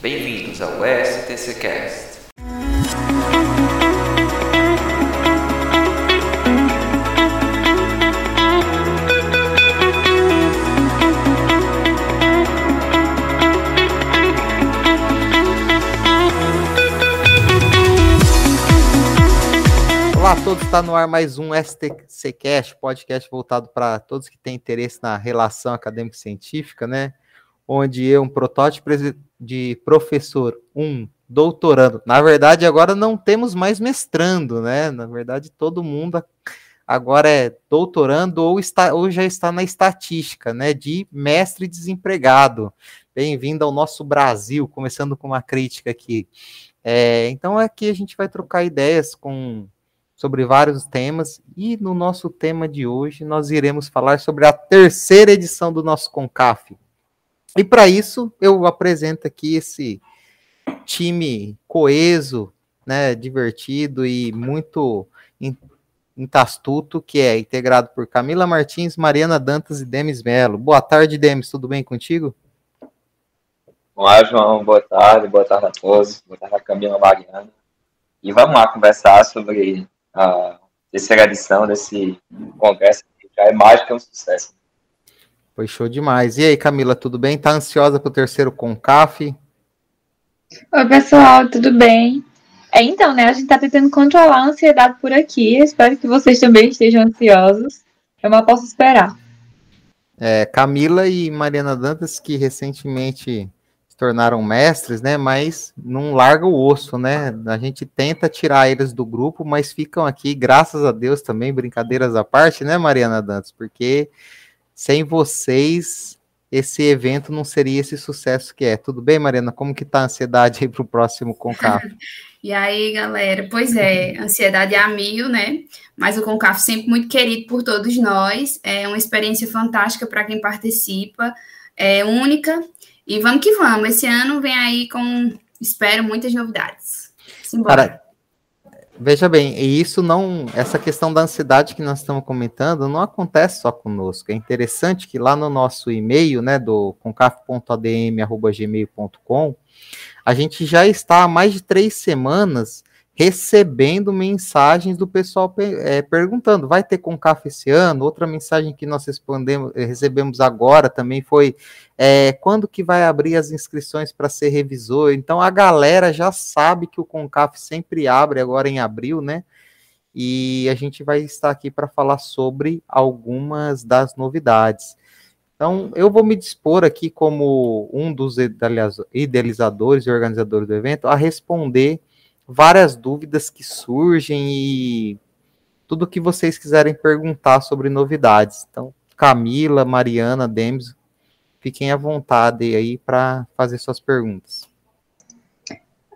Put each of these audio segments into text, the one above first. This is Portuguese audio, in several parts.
Bem-vindos ao STCcast. Olá a todos, está no ar mais um STCcast, podcast voltado para todos que têm interesse na relação acadêmico-científica, né? Onde eu, um protótipo de professor, um doutorando. Na verdade, agora não temos mais mestrando, né? Na verdade, todo mundo agora é doutorando ou, está, ou já está na estatística, né? De mestre desempregado. Bem-vindo ao nosso Brasil, começando com uma crítica aqui. É, então, aqui a gente vai trocar ideias com sobre vários temas e no nosso tema de hoje nós iremos falar sobre a terceira edição do nosso Concaf. E para isso eu apresento aqui esse time coeso, né, divertido e muito intastuto, que é integrado por Camila Martins, Mariana Dantas e Demis Melo. Boa tarde, Demis, tudo bem contigo? Olá, João, boa tarde, boa tarde a todos, boa tarde a Camila Mariana. E vamos lá conversar sobre a terceira edição desse congresso, que já é mais que um sucesso. Foi show demais. E aí, Camila, tudo bem? Tá ansiosa para o terceiro Concaf? Oi, pessoal, tudo bem? É, então, né, a gente tá tentando controlar a ansiedade por aqui. Espero que vocês também estejam ansiosos. Eu mal posso esperar. É, Camila e Mariana Dantas, que recentemente tornaram mestres, né? Mas não larga o osso, né? A gente tenta tirar eles do grupo, mas ficam aqui, graças a Deus também, brincadeiras à parte, né, Mariana Dantas? Porque sem vocês esse evento não seria esse sucesso que é. Tudo bem, Mariana? Como que tá a ansiedade aí para o próximo Concaf? e aí, galera? Pois é, ansiedade é amigo, né? Mas o Concaf sempre muito querido por todos nós. É uma experiência fantástica para quem participa, é única e vamos que vamos. Esse ano vem aí com, espero, muitas novidades. Simbora. Cara, veja bem, e isso não, essa questão da ansiedade que nós estamos comentando, não acontece só conosco. É interessante que lá no nosso e-mail, né, do concaf.adm@gmail.com, a gente já está há mais de três semanas recebendo mensagens do pessoal é, perguntando: vai ter Concaf esse ano? Outra mensagem que nós respondemos, eh, recebemos agora também foi: é, quando que vai abrir as inscrições para ser revisor? Então a galera já sabe que o Concaf sempre abre agora em abril, né? E a gente vai estar aqui para falar sobre algumas das novidades. Então, eu vou me dispor aqui como um dos idealizadores e organizadores do evento a responder várias dúvidas que surgem e tudo que vocês quiserem perguntar sobre novidades. Então, Camila, Mariana, Demis, fiquem à vontade aí para fazer suas perguntas.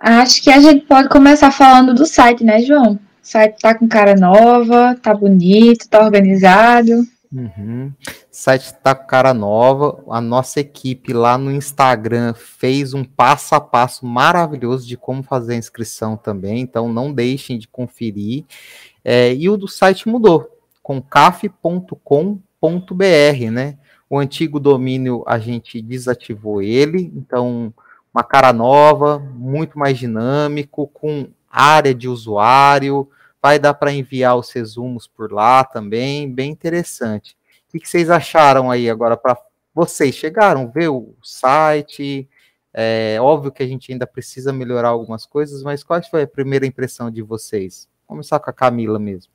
Acho que a gente pode começar falando do site, né, João? O site tá com cara nova, tá bonito, tá organizado. Uhum. Site está com cara nova. A nossa equipe lá no Instagram fez um passo a passo maravilhoso de como fazer a inscrição também. Então não deixem de conferir. É, e o do site mudou, concaf.com.br, né? O antigo domínio a gente desativou ele, então uma cara nova, muito mais dinâmico, com área de usuário, Vai dar para enviar os resumos por lá também, bem interessante. O que vocês acharam aí agora para vocês? Chegaram, ver o site? É óbvio que a gente ainda precisa melhorar algumas coisas, mas qual foi a primeira impressão de vocês? Vou começar com a Camila mesmo.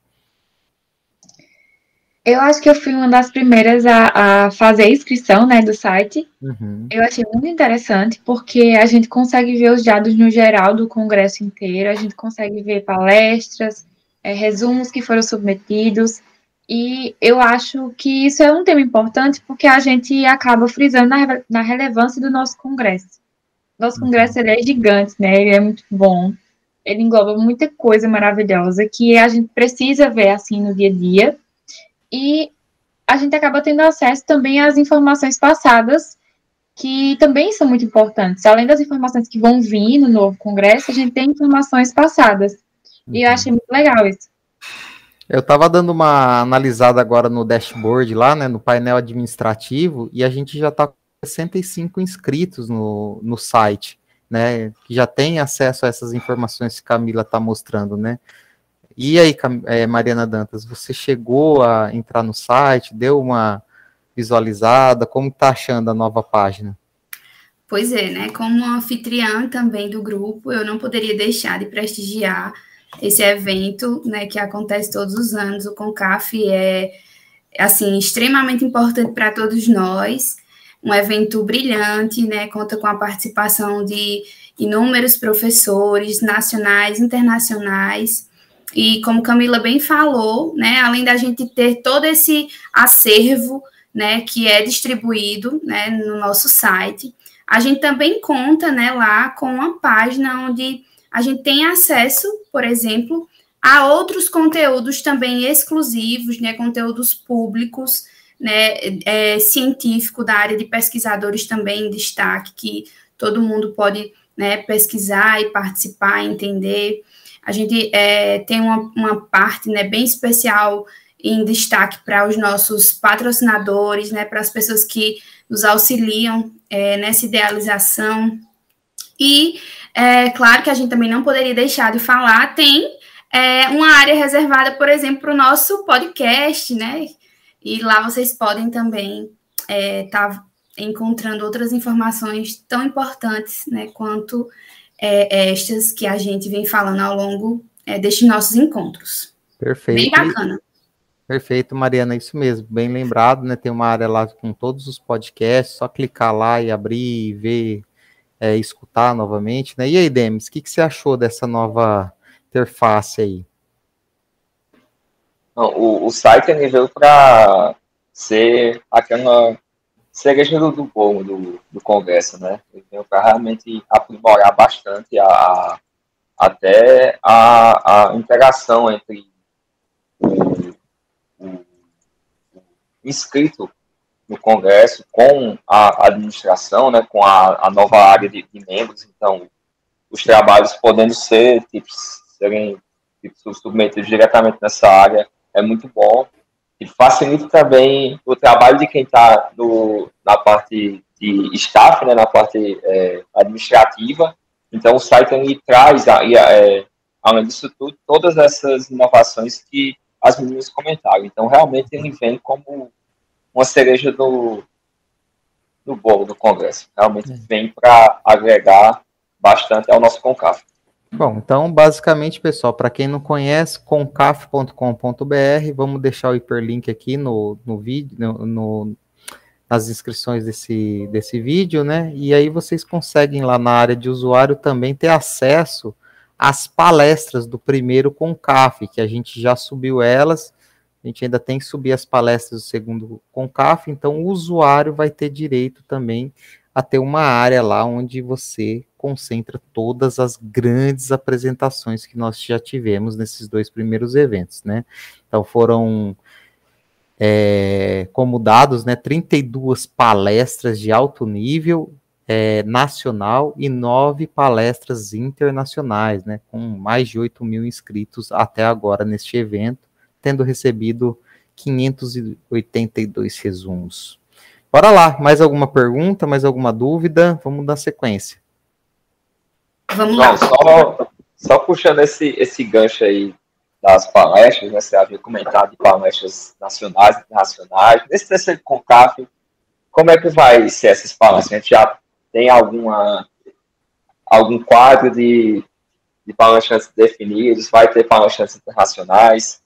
Eu acho que eu fui uma das primeiras a, a fazer a inscrição né, do site. Uhum. Eu achei muito interessante, porque a gente consegue ver os dados no geral do congresso inteiro, a gente consegue ver palestras, é, resumos que foram submetidos. E eu acho que isso é um tema importante porque a gente acaba frisando na, na relevância do nosso congresso. Nosso congresso ele é gigante, né? Ele é muito bom. Ele engloba muita coisa maravilhosa que a gente precisa ver assim no dia a dia. E a gente acaba tendo acesso também às informações passadas que também são muito importantes. Além das informações que vão vir no novo congresso, a gente tem informações passadas. E eu achei muito legal isso. Eu estava dando uma analisada agora no dashboard lá, né, no painel administrativo, e a gente já está com 65 inscritos no, no site. né, que já tem acesso a essas informações que Camila está mostrando, né? E aí, é, Mariana Dantas, você chegou a entrar no site, deu uma visualizada, como está achando a nova página? Pois é, né? Como anfitriã também do grupo, eu não poderia deixar de prestigiar esse evento, né, que acontece todos os anos. O Concaf é assim extremamente importante para todos nós. Um evento brilhante, né? Conta com a participação de inúmeros professores nacionais, internacionais. E como Camila bem falou, né, além da gente ter todo esse acervo, né, que é distribuído, né, no nosso site, a gente também conta, né, lá com uma página onde a gente tem acesso, por exemplo, a outros conteúdos também exclusivos, né, conteúdos públicos, né, é, científico da área de pesquisadores também em destaque, que todo mundo pode né, pesquisar e participar, entender. A gente é, tem uma, uma parte né, bem especial em destaque para os nossos patrocinadores, né, para as pessoas que nos auxiliam é, nessa idealização. E, é, claro que a gente também não poderia deixar de falar, tem é, uma área reservada, por exemplo, para o nosso podcast, né? E lá vocês podem também estar é, tá encontrando outras informações tão importantes, né, quanto é, estas que a gente vem falando ao longo é, destes nossos encontros. Perfeito. Bem bacana. Perfeito, Mariana, isso mesmo, bem lembrado, né? Tem uma área lá com todos os podcasts, só clicar lá e abrir e ver, é, escutar novamente, né? E aí, Demis, o que, que você achou dessa nova interface aí? o, o site ele veio para ser aquela cereja do, do bolo do, do Congresso, né? Ele veio para realmente aprimorar bastante a, até a, a interação entre inscrito no Congresso com a administração, né, com a, a nova área de, de, membros, então os trabalhos podendo ser tipo, serem tipo, submetidos diretamente nessa área é muito bom e facilita também o trabalho de quem está na parte de staff, né, na parte é, administrativa. Então o site ele traz, é, além disso tudo, todas essas inovações que as meninas comentaram. Então realmente ele vem como uma cereja do, do bolo do Congresso. Realmente é. vem para agregar bastante ao nosso CONCAF. Bom, então, basicamente, pessoal, para quem não conhece, concaf.com.br, vamos deixar o hiperlink aqui no, no vídeo, no, no, nas inscrições desse, desse vídeo, né? E aí vocês conseguem lá na área de usuário também ter acesso às palestras do primeiro Concaf, que a gente já subiu elas, a gente ainda tem que subir as palestras do segundo CONCAF, então o usuário vai ter direito também a ter uma área lá onde você concentra todas as grandes apresentações que nós já tivemos nesses dois primeiros eventos, né? Então foram é, como dados, né, 32 palestras de alto nível é, nacional e nove palestras internacionais, né, com mais de 8 mil inscritos até agora neste evento tendo recebido 582 resumos. Bora lá, mais alguma pergunta, mais alguma dúvida? Vamos dar sequência. Vamos lá. Não, só, só puxando esse, esse gancho aí das palestras, né, você havia comentado de palestras nacionais e internacionais. Nesse terceiro CONCAF, como é que vai ser essas palestras? A gente já tem alguma, algum quadro de, de palestras definidos? Vai ter palestras internacionais?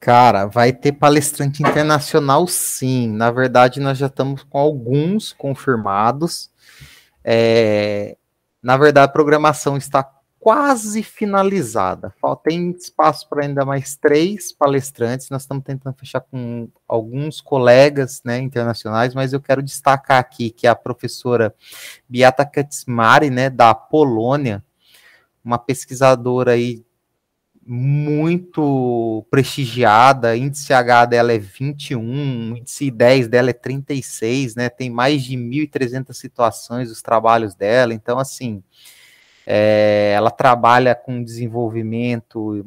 Cara, vai ter palestrante internacional sim. Na verdade, nós já estamos com alguns confirmados. É, na verdade, a programação está quase finalizada. Tem espaço para ainda mais três palestrantes. Nós estamos tentando fechar com alguns colegas né, internacionais, mas eu quero destacar aqui que a professora Beata Kaczmari, né, da Polônia, uma pesquisadora aí muito prestigiada, índice H dela é 21, índice 10 dela é 36, né? Tem mais de 1.300 situações os trabalhos dela, então assim, é, ela trabalha com desenvolvimento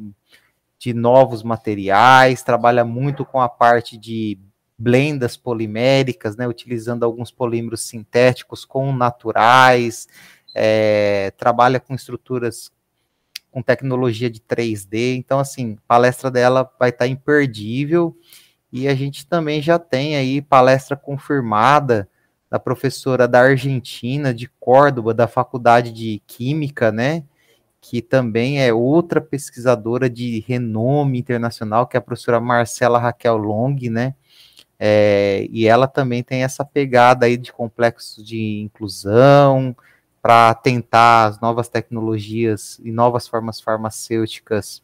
de novos materiais, trabalha muito com a parte de blendas poliméricas, né, utilizando alguns polímeros sintéticos com naturais, é, trabalha com estruturas com tecnologia de 3D. Então, assim, palestra dela vai estar tá imperdível. E a gente também já tem aí palestra confirmada da professora da Argentina, de Córdoba, da Faculdade de Química, né? Que também é outra pesquisadora de renome internacional, que é a professora Marcela Raquel Long, né? É, e ela também tem essa pegada aí de complexos de inclusão, para tentar as novas tecnologias e novas formas farmacêuticas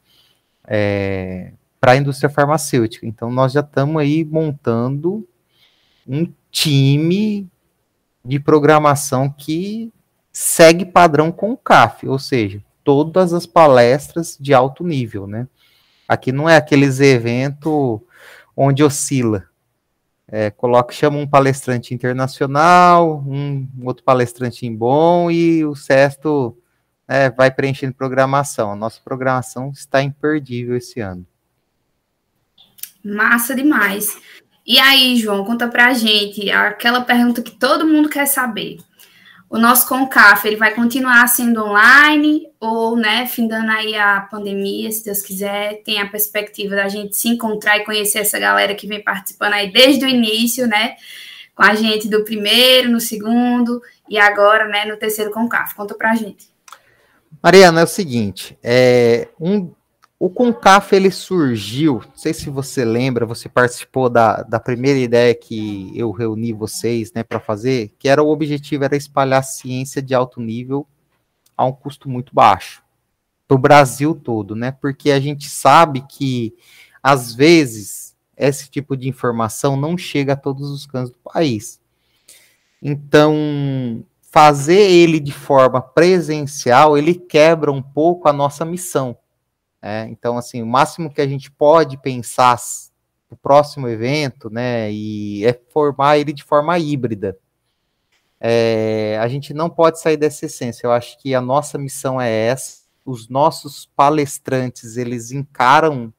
é, para a indústria farmacêutica. Então, nós já estamos aí montando um time de programação que segue padrão com o CAF, ou seja, todas as palestras de alto nível, né? Aqui não é aqueles eventos onde oscila. É, coloca, chama um palestrante internacional, um outro palestrante bom e o resto é, vai preenchendo programação. A nossa programação está imperdível esse ano. Massa demais. E aí, João, conta pra gente aquela pergunta que todo mundo quer saber. O nosso CONCAF, ele vai continuar sendo online ou, né, findando aí a pandemia, se Deus quiser, tem a perspectiva da gente se encontrar e conhecer essa galera que vem participando aí desde o início, né, com a gente do primeiro, no segundo e agora, né, no terceiro CONCAF. Conta pra gente. Mariana, é o seguinte, é, um, o Concaf ele surgiu, não sei se você lembra, você participou da, da primeira ideia que eu reuni vocês, né, para fazer, que era o objetivo era espalhar ciência de alto nível a um custo muito baixo para o Brasil todo, né? Porque a gente sabe que às vezes esse tipo de informação não chega a todos os cantos do país. Então, fazer ele de forma presencial, ele quebra um pouco a nossa missão é, então, assim, o máximo que a gente pode pensar no próximo evento, né, e é formar ele de forma híbrida. É, a gente não pode sair dessa essência. Eu acho que a nossa missão é essa. Os nossos palestrantes eles encaram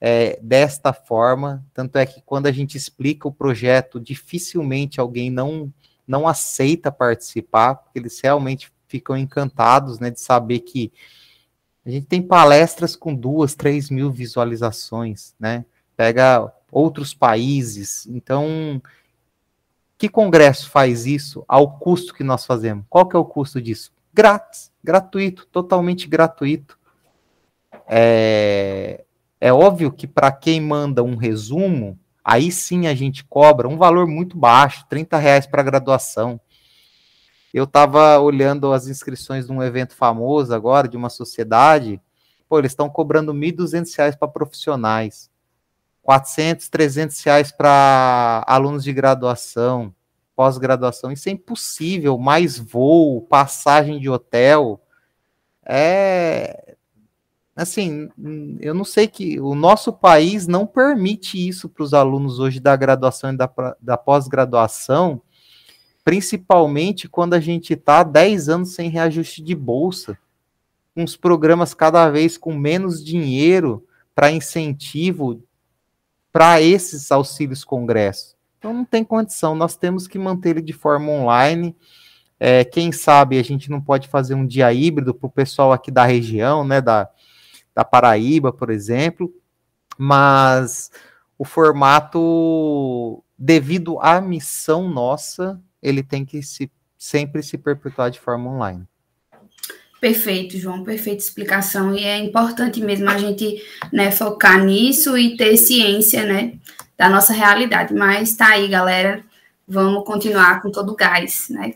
é, desta forma. Tanto é que quando a gente explica o projeto, dificilmente alguém não não aceita participar, porque eles realmente ficam encantados, né, de saber que a gente tem palestras com duas, três mil visualizações, né? Pega outros países. Então, que congresso faz isso ao custo que nós fazemos? Qual que é o custo disso? Grátis, gratuito, totalmente gratuito. É, é óbvio que para quem manda um resumo, aí sim a gente cobra um valor muito baixo, 30 reais para graduação. Eu estava olhando as inscrições de um evento famoso agora, de uma sociedade. Pô, eles estão cobrando R$ 1.200 para profissionais, 400, 300 reais para alunos de graduação, pós-graduação. Isso é impossível. Mais voo, passagem de hotel. É. Assim, eu não sei que o nosso país não permite isso para os alunos hoje da graduação e da, da pós-graduação principalmente quando a gente está 10 anos sem reajuste de bolsa, os programas cada vez com menos dinheiro para incentivo para esses auxílios congresso. Então não tem condição, nós temos que manter ele de forma online. É, quem sabe a gente não pode fazer um dia híbrido para o pessoal aqui da região, né, da, da Paraíba, por exemplo, mas o formato, devido à missão nossa, ele tem que se, sempre se perpetuar de forma online. Perfeito, João, perfeita explicação. E é importante mesmo a gente né, focar nisso e ter ciência né, da nossa realidade. Mas tá aí, galera. Vamos continuar com todo o gás, né?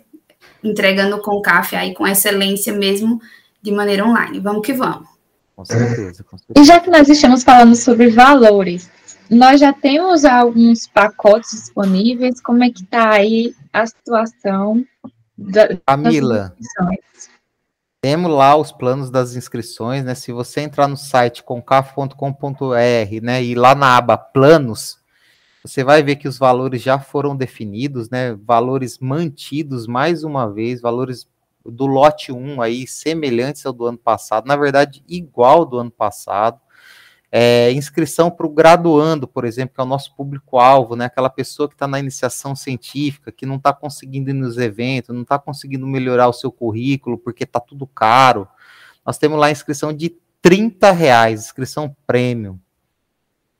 Entregando com CAF aí com excelência mesmo de maneira online. Vamos que vamos. Com certeza, com certeza. E já que nós estamos falando sobre valores, nós já temos alguns pacotes disponíveis. Como é que está aí a situação da, Camila, temos lá os planos das inscrições, né? Se você entrar no site concaf.com.br, né, e lá na aba planos, você vai ver que os valores já foram definidos, né? Valores mantidos mais uma vez, valores do lote 1 aí semelhantes ao do ano passado, na verdade igual do ano passado. É, inscrição para o graduando, por exemplo, que é o nosso público-alvo, né? Aquela pessoa que está na iniciação científica, que não está conseguindo ir nos eventos, não está conseguindo melhorar o seu currículo porque está tudo caro. Nós temos lá inscrição de 30 reais, inscrição premium.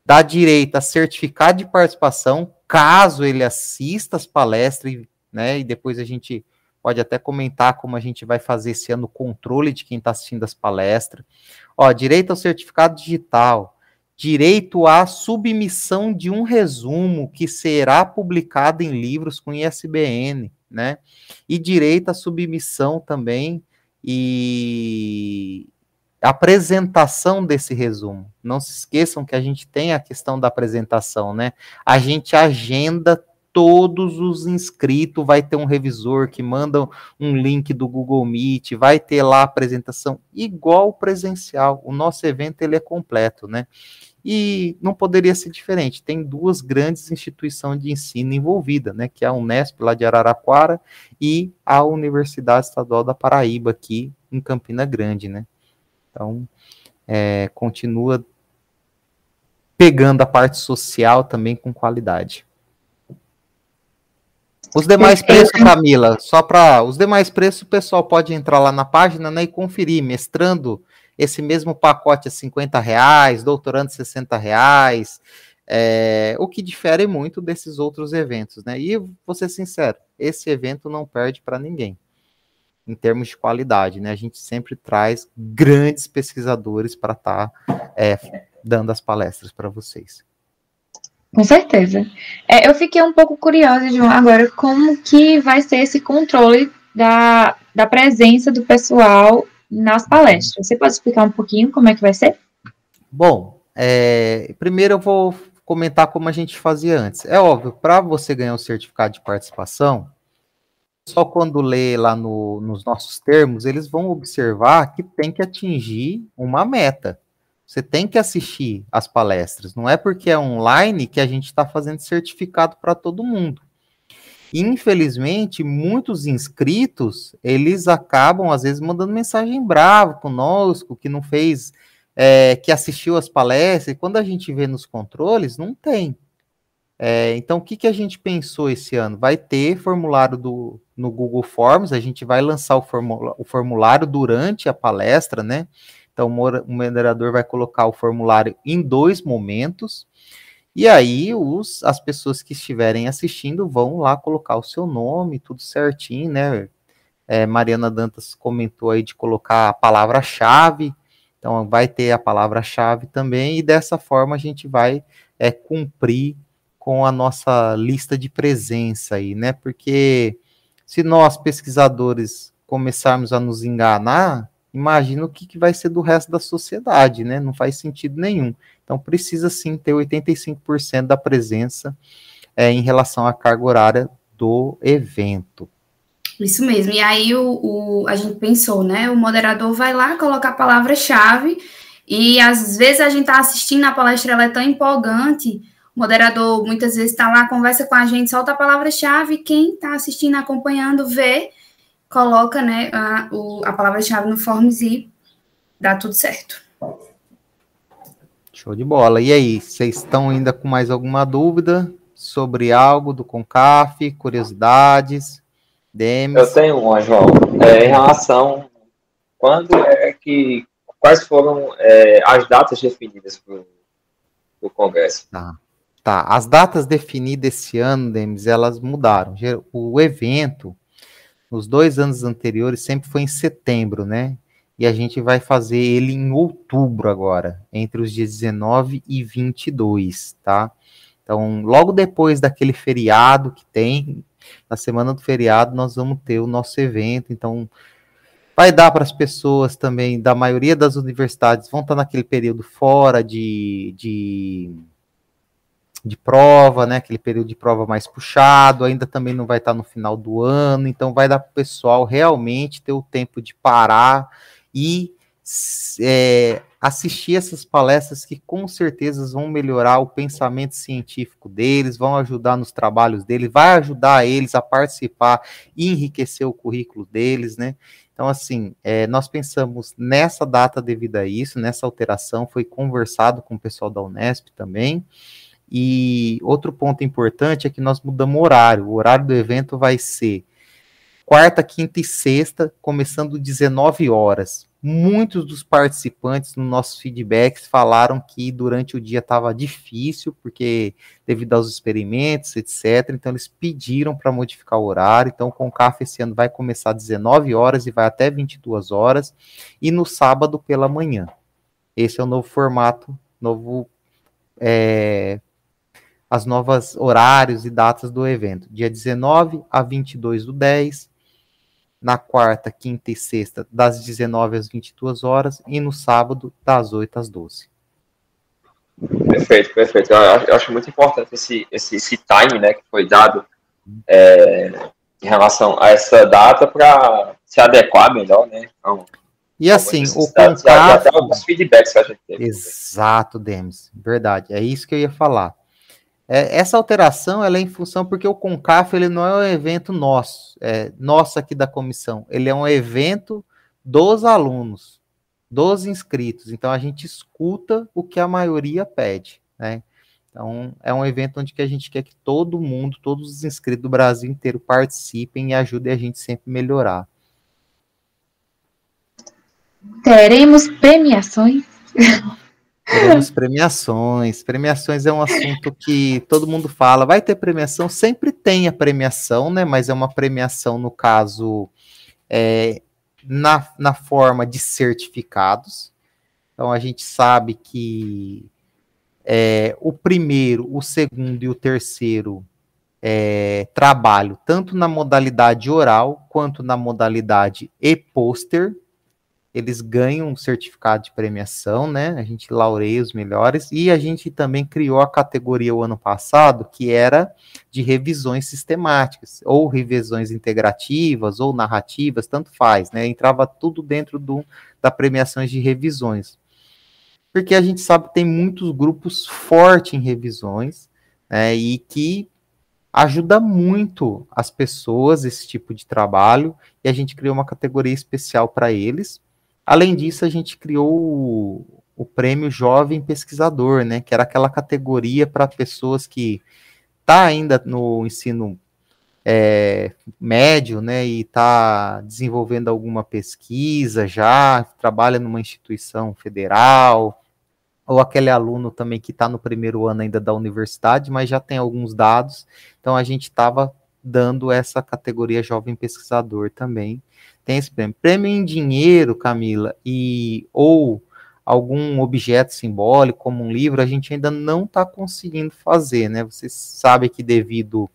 Dá direito a certificado de participação, caso ele assista as palestras, né? E depois a gente pode até comentar como a gente vai fazer esse ano o controle de quem está assistindo as palestras. Ó, direito ao certificado digital, direito à submissão de um resumo que será publicado em livros com ISBN, né? E direito à submissão também e apresentação desse resumo. Não se esqueçam que a gente tem a questão da apresentação, né? A gente agenda todos os inscritos, vai ter um revisor que manda um link do Google Meet, vai ter lá a apresentação igual presencial. O nosso evento ele é completo, né? E não poderia ser diferente. Tem duas grandes instituições de ensino envolvidas, né? Que é a Unesp lá de Araraquara e a Universidade Estadual da Paraíba aqui em Campina Grande, né? Então, é, continua pegando a parte social também com qualidade. Os demais preços, Camila, só para os demais preços, o pessoal pode entrar lá na página né, e conferir, mestrando esse mesmo pacote a 50 reais, doutorando 60 reais, é, o que difere muito desses outros eventos, né? E vou ser sincero, esse evento não perde para ninguém em termos de qualidade, né? A gente sempre traz grandes pesquisadores para estar tá, é, dando as palestras para vocês. Com certeza. É, eu fiquei um pouco curiosa, João, agora como que vai ser esse controle da, da presença do pessoal nas palestras. Você pode explicar um pouquinho como é que vai ser? Bom, é, primeiro eu vou comentar como a gente fazia antes. É óbvio, para você ganhar o certificado de participação, só quando lê lá no, nos nossos termos, eles vão observar que tem que atingir uma meta. Você tem que assistir as palestras. Não é porque é online que a gente está fazendo certificado para todo mundo. Infelizmente, muitos inscritos, eles acabam, às vezes, mandando mensagem brava conosco, que não fez, é, que assistiu as palestras, e quando a gente vê nos controles, não tem. É, então, o que, que a gente pensou esse ano? Vai ter formulário do, no Google Forms, a gente vai lançar o, formulário durante a palestra, né? Então, o moderador vai colocar o formulário em dois momentos, e aí os, as pessoas que estiverem assistindo vão lá colocar o seu nome, tudo certinho, né? É, Mariana Dantas comentou aí de colocar a palavra-chave, então vai ter a palavra-chave também, e dessa forma a gente vai é, cumprir com a nossa lista de presença aí, né? Porque se nós, pesquisadores, começarmos a nos enganar, imagina o que, que vai ser do resto da sociedade, né? Não faz sentido nenhum. Então, precisa sim ter 85% da presença é, em relação à carga horária do evento. Isso mesmo. E aí o, o, a gente pensou, né? O moderador vai lá, colocar a palavra-chave, e às vezes a gente está assistindo a palestra, ela é tão empolgante. O moderador muitas vezes está lá, conversa com a gente, solta a palavra-chave, quem está assistindo, acompanhando, vê coloca né, a, a palavra-chave no Forms e dá tudo certo. Show de bola. E aí, vocês estão ainda com mais alguma dúvida sobre algo do CONCAF, curiosidades? Demes? Eu tenho uma, João. É, em relação, quando é que, quais foram é, as datas definidas para o Congresso? Tá. Tá, as datas definidas esse ano, Demis, elas mudaram. O evento, nos dois anos anteriores sempre foi em setembro, né? E a gente vai fazer ele em outubro agora, entre os dias 19 e 22, tá? Então, logo depois daquele feriado que tem, na semana do feriado, nós vamos ter o nosso evento. Então, vai dar para as pessoas também, da maioria das universidades, vão estar naquele período fora de, de de prova, né? Aquele período de prova mais puxado, ainda também não vai estar no final do ano, então vai dar para o pessoal realmente ter o tempo de parar e é, assistir essas palestras que com certeza vão melhorar o pensamento científico deles, vão ajudar nos trabalhos deles, vai ajudar eles a participar e enriquecer o currículo deles, né? Então, assim, é, nós pensamos nessa data devido a isso, nessa alteração, foi conversado com o pessoal da Unesp também. E outro ponto importante é que nós mudamos o horário. O horário do evento vai ser quarta, quinta e sexta, começando 19 horas. Muitos dos participantes no nossos feedbacks falaram que durante o dia estava difícil, porque devido aos experimentos, etc. Então eles pediram para modificar o horário. Então o Concaf esse ano vai começar às 19 horas e vai até 22 horas, e no sábado pela manhã. Esse é o novo formato, novo é, as novas horários e datas do evento. Dia 19 a 22 do 10, na quarta, quinta e sexta, das 19 às 22 horas, e no sábado, das 8 às 12. Perfeito, perfeito. Eu acho muito importante esse, esse, esse time né, que foi dado é, em relação a essa data para se adequar melhor, né? Então, e assim, o Concaf... alguns feedbacks que a gente teve. Exato, Demis. Verdade. É isso que eu ia falar. É, essa alteração ela é em função porque o Concaf ele não é um evento nosso, é nosso aqui da comissão. Ele é um evento dos alunos, dos inscritos. Então a gente escuta o que a maioria pede, né? Então é um evento onde que a gente quer que todo mundo, todos os inscritos do Brasil inteiro participem e ajudem a gente sempre a melhorar. Teremos premiações. Teremos premiações. Premiações é um assunto que todo mundo fala. Vai ter premiação? Sempre tem a premiação, né? Mas é uma premiação, no caso, é, na, na forma de certificados. Então a gente sabe que é, o primeiro, o segundo e o terceiro é, trabalho, tanto na modalidade oral quanto na modalidade e-poster, eles ganham um certificado de premiação, né? A gente laureia os melhores e a gente também criou a categoria o ano passado que era de revisões sistemáticas, ou revisões integrativas, ou narrativas, tanto faz, né? Entrava tudo dentro do, da premiações de revisões. Porque a gente sabe que tem muitos grupos fortes em revisões, né? E que ajuda muito as pessoas esse tipo de trabalho e a gente criou uma categoria especial para eles Além disso, a gente criou o, o prêmio Jovem Pesquisador, né, que era aquela categoria para pessoas que tá ainda no ensino é, médio, né, e está desenvolvendo alguma pesquisa já, trabalha numa instituição federal, ou aquele aluno também que está no primeiro ano ainda da universidade, mas já tem alguns dados, então a gente estava dando essa categoria jovem pesquisador também, tem esse prêmio. Prêmio em dinheiro, Camila, e ou algum objeto simbólico, como um livro, a gente ainda não está conseguindo fazer, né? Você sabe que devido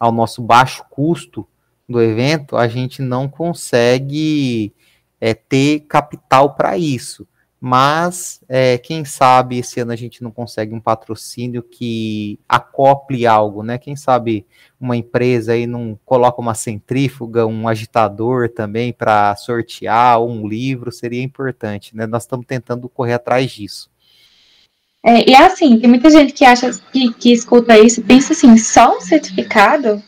ao nosso baixo custo do evento, a gente não consegue é, ter capital para isso mas é, quem sabe esse ano a gente não consegue um patrocínio que acople algo, né? Quem sabe uma empresa aí não coloca uma centrífuga, um agitador também para sortear um livro, seria importante, né? Nós estamos tentando correr atrás disso. É, e é assim, tem muita gente que acha que, que escuta isso e pensa assim, só um certificado,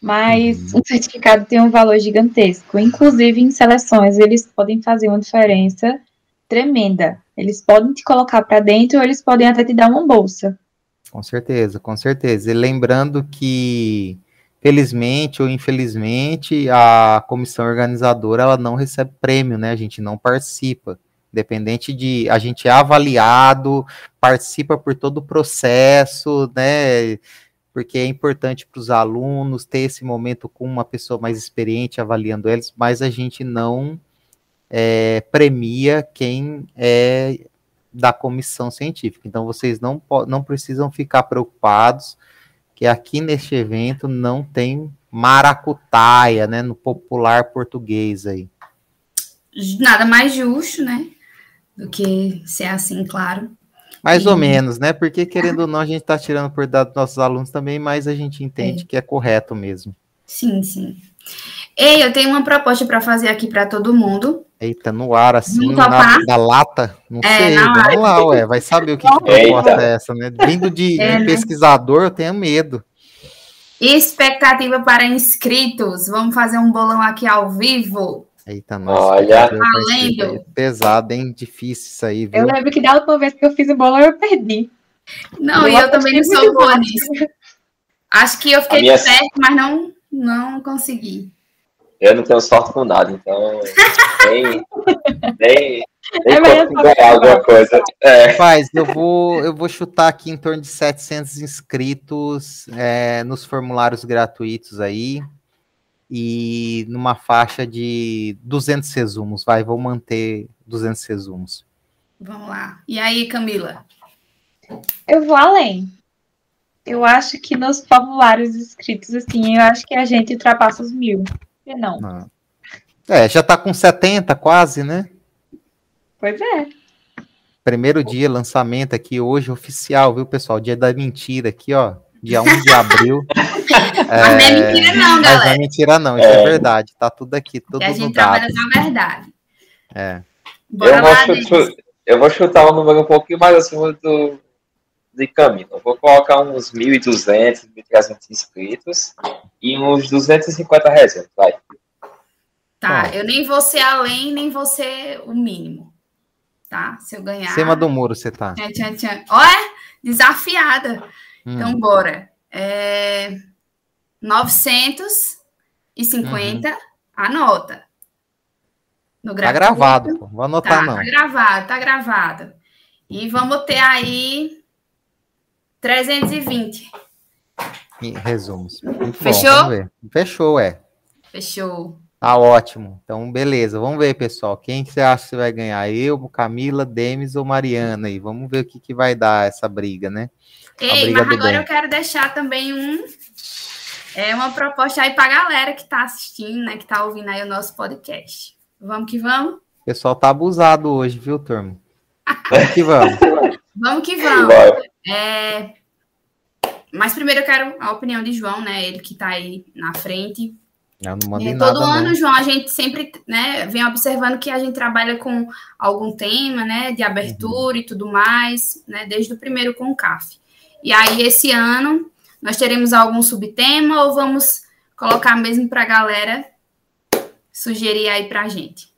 mas uhum. um certificado tem um valor gigantesco. Inclusive em seleções, eles podem fazer uma diferença tremenda. Eles podem te colocar para dentro ou eles podem até te dar uma bolsa. Com certeza, com certeza. E lembrando que, felizmente ou infelizmente, a comissão organizadora ela não recebe prêmio, né? A gente não participa. Independente de. A gente é avaliado, participa por todo o processo, né? Porque é importante para os alunos ter esse momento com uma pessoa mais experiente avaliando eles, mas a gente não é, premia quem é da comissão científica. Então, vocês não, não precisam ficar preocupados que aqui neste evento não tem maracutaia, né, no popular português aí. Nada mais justo, né, do que ser assim, claro. Mais e... ou menos, né, porque querendo ou não, a gente está tirando por dar dos nossos alunos também, mas a gente entende é. que é correto mesmo. Sim, sim. Ei, eu tenho uma proposta para fazer aqui para todo mundo. Eita, no ar, assim, na, na, lata. Não é, sei, vamos lá, ué. Vai saber o que, que proposta é essa, né? Vindo de, é, de né? pesquisador, eu tenho medo. Expectativa para inscritos. Vamos fazer um bolão aqui ao vivo. Eita, nossa. Olha, valendo. Pesado, hein? Difícil isso aí, viu? Eu lembro que da última vez que eu fiz o bolo, eu perdi. Não, Eu e eu também não sou boa nisso. Acho que eu fiquei minha- perto, mas não, não consegui. eu não tenho sorte com nada, então nem, nem, nem É melhor ganhar alguma coisa. É, Rapaz, eu vou, eu vou chutar aqui em torno de 700 inscritos é, nos formulários gratuitos aí e numa faixa de 200 resumos. Vai, vou manter 200 resumos. Vamos lá. E aí, Camila? Eu vou além. Eu acho que nos formulários escritos, assim, eu acho que a gente ultrapassa os mil. Por que não? Não. É, já tá com 70 quase, né? Pois é. Primeiro dia, lançamento aqui hoje, oficial, viu, pessoal? Dia da mentira aqui, ó. Dia 1 de abril. Mas não é mentira, não, Mas não é galera. mentira, não. Isso é, É. verdade. Tá tudo aqui, tudo a gente dado. trabalha na verdade. É. Bora eu, vou lá, chu- Denis. eu vou chutar um número um pouquinho mais acima do, de caminho. Eu vou colocar uns 1.200, 1.300 inscritos e uns 250 reservas, vai. Tá, eu nem vou ser além, nem vou ser o mínimo. Tá? Se eu ganhar. Em cima do muro você tá. Tchan, tchan, tchan. Olha, desafiada. Hum. Então, bora. É... 950, anota. No Uhum. Tá gravado, pô. Vou anotar, Tá, não. tá gravado, tá gravado. E vamos ter aí 320. Em Resumos. Muito Fechou? Bom, vamos ver. Fechou, é. Fechou. Tá ótimo. Então, beleza. Vamos ver, pessoal. Quem que você acha que vai ganhar? Eu, Camila, Demis ou Mariana aí? Vamos ver o que, que vai dar essa briga, né? Ei, briga mas agora bem. eu quero deixar também um é uma proposta aí pra galera que tá assistindo, né, que tá ouvindo aí o nosso podcast. Vamos que vamos? O pessoal tá abusado hoje, viu, turma? Vamos que vamos. Vamos que vamos. É, Mas primeiro eu quero a opinião de João, né, ele que tá aí na frente. Eu não mandei É, nada, todo ano, não. João, a gente sempre né, vem observando que a gente trabalha com algum tema, né, de abertura e tudo mais, né, desde o primeiro com o CAF. E aí, esse ano, nós teremos algum subtema ou vamos colocar mesmo para a galera sugerir aí para a gente?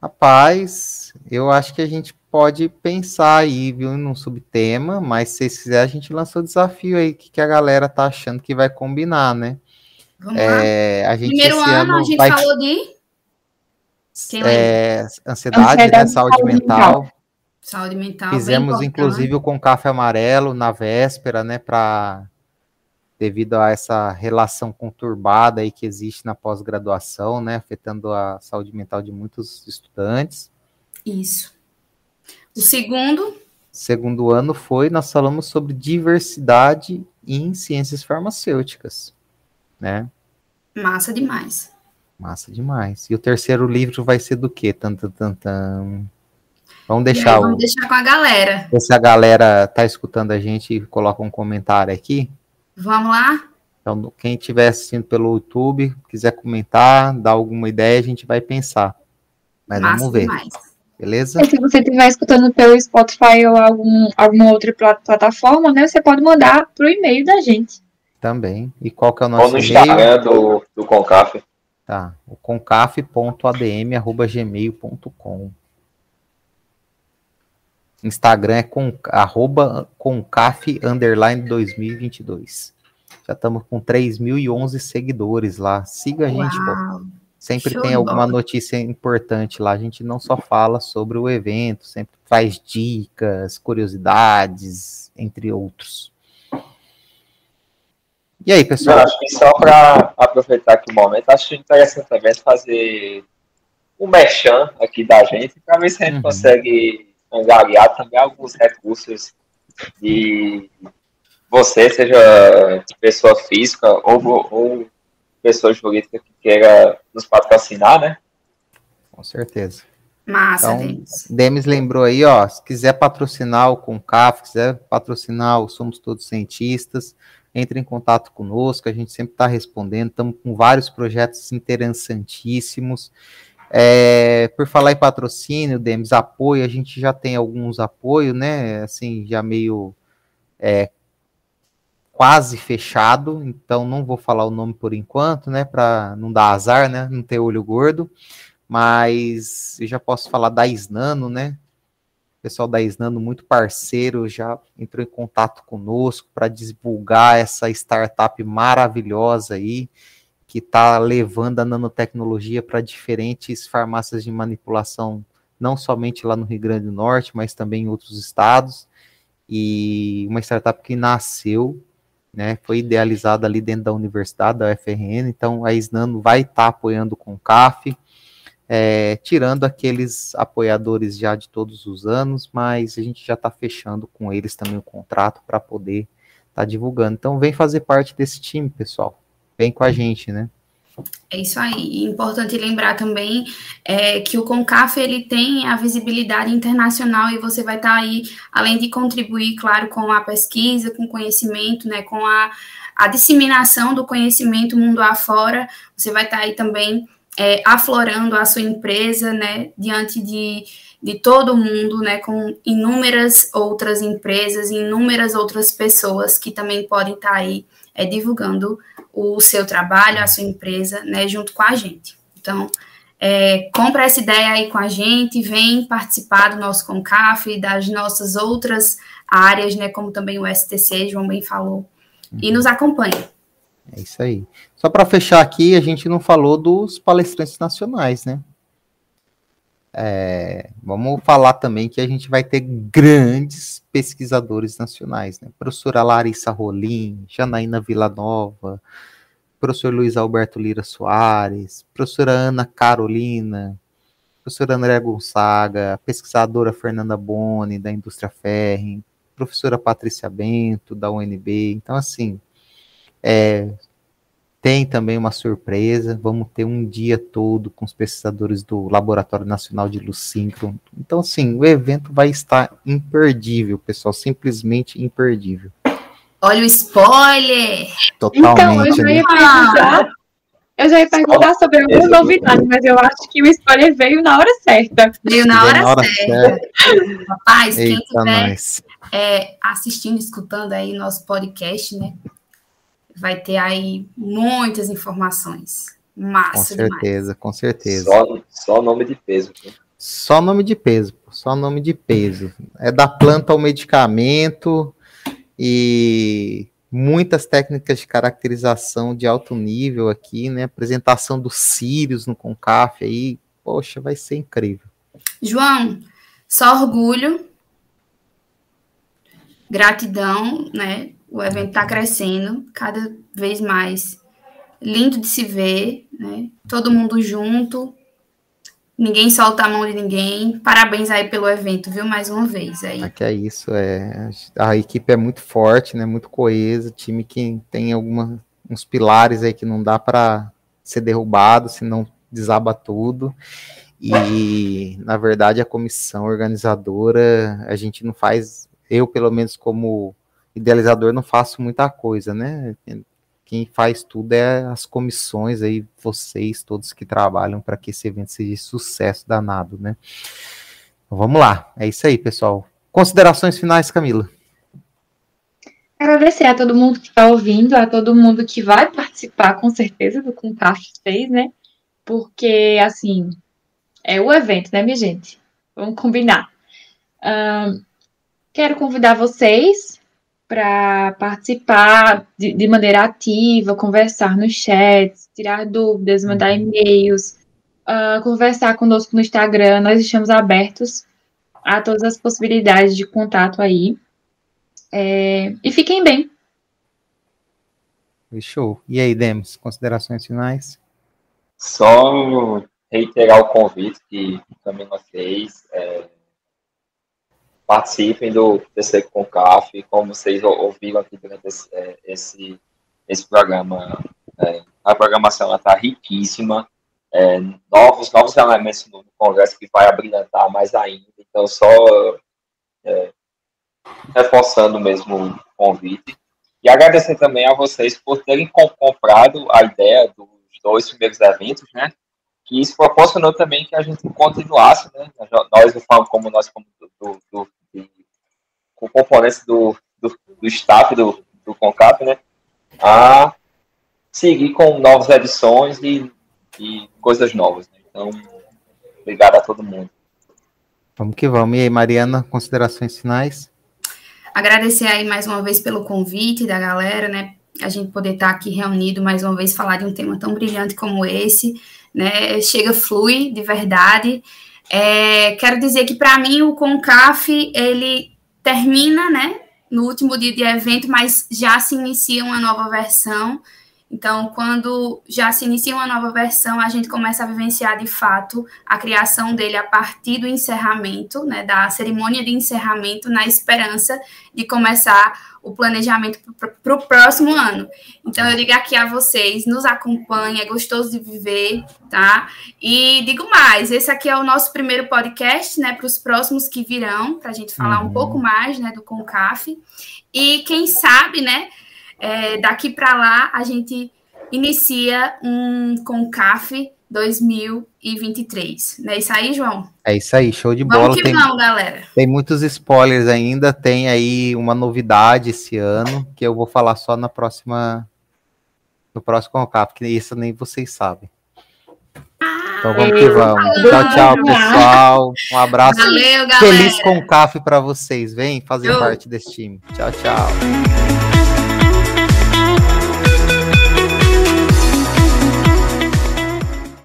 Rapaz, eu acho que a gente pode pensar aí, viu, num subtema, mas se vocês quiserem, a gente lança o desafio aí, que, que a galera tá achando que vai combinar, né? Vamos lá. É, a gente Primeiro ano, ano a gente vai falou de é, ansiedade, né, Ansiedade, saúde saúde mental. saúde mental. Fizemos, importante. inclusive, o com café amarelo na véspera, né, para devido a essa relação conturbada aí que existe na pós-graduação, né, afetando a saúde mental de muitos estudantes. Isso. O segundo, Segundo ano foi, nós falamos sobre diversidade em ciências farmacêuticas, né? massa demais. Massa demais. E o terceiro livro vai ser do quê? Tan, tan, tan, tan. Vamos aí, deixar o, vamos deixar com a galera. se a galera tá escutando a gente e coloca um comentário aqui. Vamos lá? Então, quem estiver assistindo pelo YouTube, quiser comentar, dar alguma ideia, a gente vai pensar. Mas massa vamos ver, demais. Beleza? E se você estiver escutando pelo Spotify ou algum, alguma outra pla- plataforma, né? Você pode mandar pro e-mail da gente. Também. E qual que é o Ou nosso no e-mail? Instagram do, do Concaf. Tá, o concaf.adm.gmail.com Instagram é com, arroba concaf underline 2022. Já estamos com 3.011 seguidores lá. Siga a gente, pô. Sempre show tem alguma bola. notícia importante lá. A gente não só fala sobre o evento, sempre traz dicas, curiosidades, entre outros. E aí, pessoal? acho que só para aproveitar aqui o momento, acho interessante também fazer um merchan aqui da gente, para ver se a gente Uhum. consegue angariar também alguns recursos de você, seja pessoa física ou, ou pessoa jurídica queira nos patrocinar, né? Com certeza. Massa, Então, Denis. Demis lembrou aí, ó, se quiser patrocinar o Concaf, quiser patrocinar o Somos Todos Cientistas, entre em contato conosco, a gente sempre está respondendo, estamos com vários projetos interessantíssimos. É, por falar em patrocínio, Demis, apoio, a gente já tem alguns apoios, né, assim, já meio é, quase fechado, então não vou falar o nome por enquanto, né, para não dar azar, né, não ter olho gordo, mas eu já posso falar da Isnano, né? O pessoal da Isnano, muito parceiro, já entrou em contato conosco para divulgar essa startup maravilhosa aí, que está levando a nanotecnologia para diferentes farmácias de manipulação, não somente lá no Rio Grande do Norte, mas também em outros estados. E uma startup que nasceu né, foi idealizada ali dentro da universidade, da UFRN, então a Isnano vai estar tá apoiando com o CAF, é, tirando aqueles apoiadores já de todos os anos, mas a gente já está fechando com eles também o contrato para poder estar tá divulgando. Então vem fazer parte desse time, pessoal. Vem com a gente, né? É isso aí. Importante lembrar também é, que o CONCAF ele tem a visibilidade internacional e você vai estar tá aí, além de contribuir, claro, com a pesquisa, com conhecimento, né, com a, a disseminação do conhecimento mundo afora, você vai estar tá aí também é, aflorando a sua empresa, né, diante de, de todo mundo, né, com inúmeras outras empresas, inúmeras outras pessoas que também podem estar tá aí é, divulgando o seu trabalho, a sua empresa, né, junto com a gente. Então, é, compra essa ideia aí com a gente, vem participar do nosso CONCAF e das nossas outras áreas, né, como também o STC, João bem falou, e nos acompanhe. É isso aí. Só para fechar aqui, a gente não falou dos palestrantes nacionais, né? É, vamos falar também que a gente vai ter grandes pesquisadores nacionais, né? Professora Larissa Rolim, Janaína Villanova, professor Luiz Alberto Lira Soares, professora Ana Carolina, professora André Gonçaga, pesquisadora Fernanda Boni, da Indústria Ferri, professora Patrícia Bento, da UNB. Então, assim, é, tem também uma surpresa, vamos ter um dia todo com os pesquisadores do Laboratório Nacional de Luz Síncron. Então, sim, o evento vai estar imperdível, pessoal, simplesmente imperdível. Olha o spoiler! Totalmente. Então, eu já ia né? perguntar, eu já ia perguntar sobre alguma novidade, mas eu acho que o spoiler veio na hora certa. Veio na hora, na hora certa. certa. Rapaz, Eita, quem estiver é, assistindo, escutando aí nosso podcast, né? Vai ter aí muitas informações. Massa Com certeza, demais. com certeza. Só, só nome de peso. Só nome de peso, só nome de peso. É da planta ao medicamento e muitas técnicas de caracterização de alto nível aqui, né? Apresentação dos círios no Concaf aí, poxa, vai ser incrível. João, só orgulho, gratidão, né? O evento está crescendo cada vez mais. Lindo de se ver, né? Todo mundo junto. Ninguém solta a mão de ninguém. Parabéns aí pelo evento, viu? Mais uma vez aí. Aqui é isso, é. A equipe é muito forte, né? Muito coesa, time que tem alguma uns pilares aí que não dá para ser derrubado, senão desaba tudo. E na verdade a comissão organizadora, a gente não faz, eu pelo menos como idealizador não faço muita coisa, né? Quem faz tudo é as comissões aí, vocês todos que trabalham para que esse evento seja sucesso danado, né? Então, vamos lá, é isso aí, pessoal. Considerações finais, Camila. Agradecer a todo mundo que está ouvindo, a todo mundo que vai participar, com certeza, do Concaf 6, né? Porque, assim, é o evento, né, minha gente? Vamos combinar. Um, quero convidar vocês para participar de, de, maneira ativa, conversar nos chats, tirar dúvidas, mandar uhum. e-mails, uh, conversar conosco no Instagram. Nós estamos abertos a todas as possibilidades de contato aí. É, e fiquem bem. Show. E aí, Demos, considerações finais? Só reiterar o convite que também fez. É, participem do TC Concaf, como vocês ouviram aqui durante esse, é, esse, esse programa. É, a programação está riquíssima, é, novos, novos elementos no Congresso que vai abrilhantar mais ainda, então só é, reforçando mesmo o convite. E agradecer também a vocês por terem comprado a ideia dos dois primeiros eventos, né? Que isso proporcionou também que a gente continuasse, né? Nós, como nós, como do, do, com componentes do, do, do staff do, do CONCAP, né, a seguir com novas edições e, e coisas novas. Né? Então, Obrigado a todo mundo. Vamos que vamos. E aí, Mariana, considerações finais? Agradecer aí mais uma vez pelo convite da galera, né? A gente poder estar aqui reunido mais uma vez, falar de um tema tão brilhante como esse, né? Chega, flui de verdade. É, quero dizer que para mim o Concaf ele termina, né? No último dia de evento, mas já se inicia uma nova versão. Então, quando já se inicia uma nova versão, a gente começa a vivenciar de fato a criação dele a partir do encerramento, né, da cerimônia de encerramento, na esperança de começar o planejamento para o próximo ano. Então, eu digo aqui a vocês, nos acompanhem, é gostoso de viver, tá? E digo mais, esse aqui é o nosso primeiro podcast, né, para os próximos que virão, para a gente falar uhum. um pouco mais, né, do CONCAF. E quem sabe, né, é, daqui para lá, a gente inicia um CONCAF 2023. Não é isso aí, João? É isso aí, show de bola. Vamos que tem, vamos, galera. Tem muitos spoilers ainda, tem aí uma novidade esse ano, que eu vou falar só na próxima no próximo CONCAF, que isso nem vocês sabem. Então vamos que vamos. Tchau, tchau, pessoal. Um abraço. Valeu, galera. Feliz CONCAF para vocês. Vem fazer Eu... parte desse time. Tchau, tchau.